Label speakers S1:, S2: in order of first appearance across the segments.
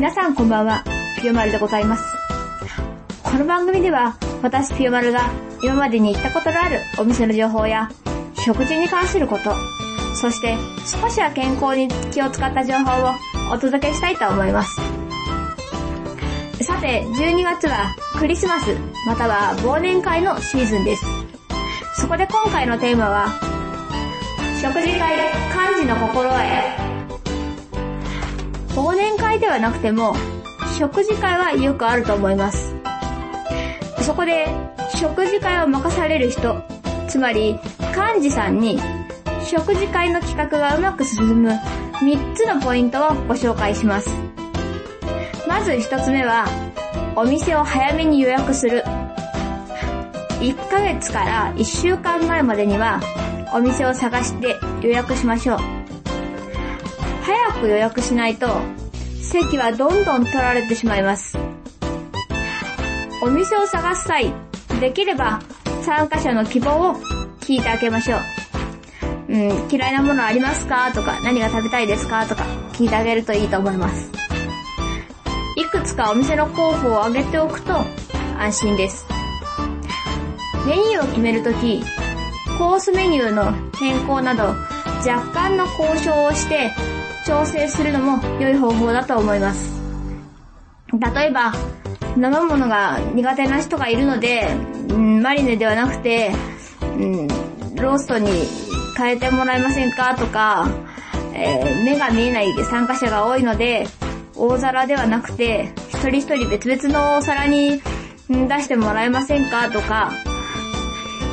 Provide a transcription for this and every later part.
S1: 皆さんこんばんは、ピヨマルでございます。この番組では、私ピヨマルが今までに行ったことのあるお店の情報や、食事に関すること、そして少しは健康に気を使った情報をお届けしたいと思います。さて、12月はクリスマス、または忘年会のシーズンです。そこで今回のテーマは、食事会幹事の心得。忘年会ではなくても、食事会はよくあると思います。そこで、食事会を任される人、つまり幹事さんに食事会の企画がうまく進む3つのポイントをご紹介します。まず1つ目は、お店を早めに予約する。1ヶ月から1週間前までには、お店を探して予約しましょう。早く予約しないと、席はどんどん取られてしまいます。お店を探す際、できれば参加者の希望を聞いてあげましょう。うん、嫌いなものありますか？とか、何が食べたいですか？とか、聞いてあげるといいと思います。いくつかお店の候補を挙げておくと安心です。メニューを決めるとき、コースメニューの変更など、若干の交渉をして調整するのも良い方法だと思います。例えば、生ものが苦手な人がいるので、うん、マリネではなくて、うん、ローストに変えてもらえませんかとか、えー、目が見えない参加者が多いので、大皿ではなくて、一人一人別々のお皿に出してもらえませんかとか、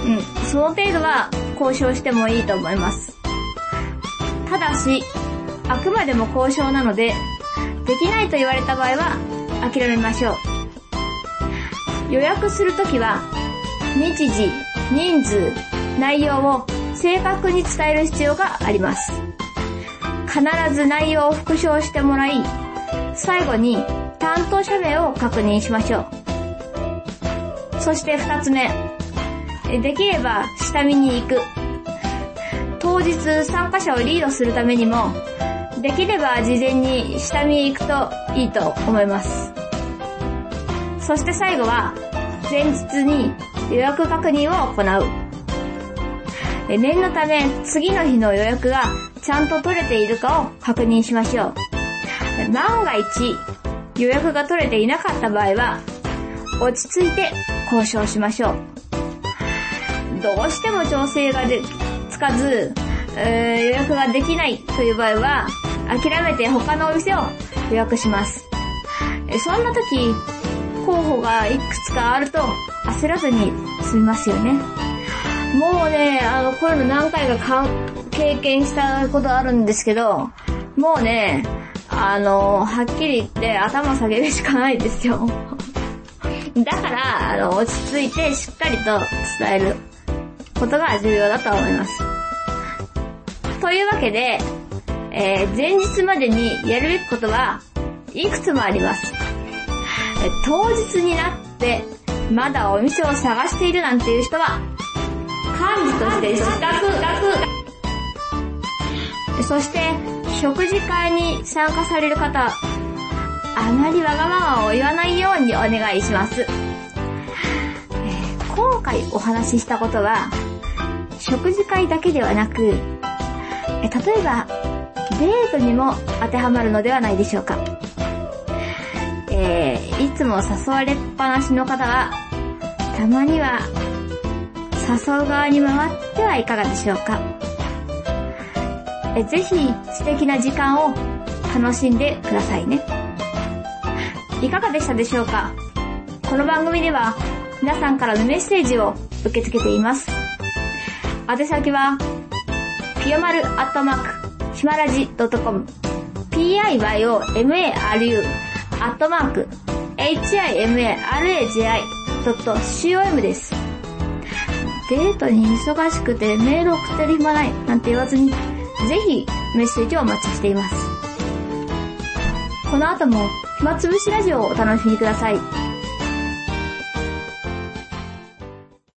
S1: うん、その程度は交渉してもいいと思います。ただし、あくまでも交渉なので、できないと言われた場合は諦めましょう。予約するときは、日時、人数、内容を正確に伝える必要があります。必ず内容を復唱してもらい、最後に担当者名を確認しましょう。そして二つ目、できれば下見に行く。当日参加者をリードするためにも、できれば事前に下見行くといいと思います。そして最後は、前日に予約確認を行う。念のため次の日の予約がちゃんと取れているかを確認しましょう。万が一予約が取れていなかった場合は落ち着いて交渉しましょう。どうしても調整がでつかず、えー、予約ができないという場合は諦めて他のお店を予約します。そんな時、候補がいくつかあると焦らずに済みますよね。もうね、あの、こういうの何回か経験したことあるんですけど、もうね、あの、はっきり言って頭下げるしかないですよ。だから、あの、落ち着いてしっかりと伝えることが重要だと思います。というわけで、えー、前日までにやるべきことはいくつもあります。当日になってまだお店を探しているなんていう人は幹事として資格、そして、食事会に参加される方、あまりわがままを言わないようにお願いします。えー、今回お話ししたことは、食事会だけではなく、え例えば、デートにも当てはまるのではないでしょうか。えー、いつも誘われっぱなしの方は、たまには誘う側に回ってはいかがでしょうか。えぜひ素敵な時間を楽しんでくださいね。いかがでしたでしょうかこの番組では皆さんからのメッセージを受け付けています。宛先は、ピヨマルアットマーク、ひまらじ .com、piyomaru アットマーク、himaraji.com です。デートに忙しくてメール送ってる暇ないなんて言わずに、ぜひメッセージをお待ちしています。この後も暇つぶしラジオをお楽しみください。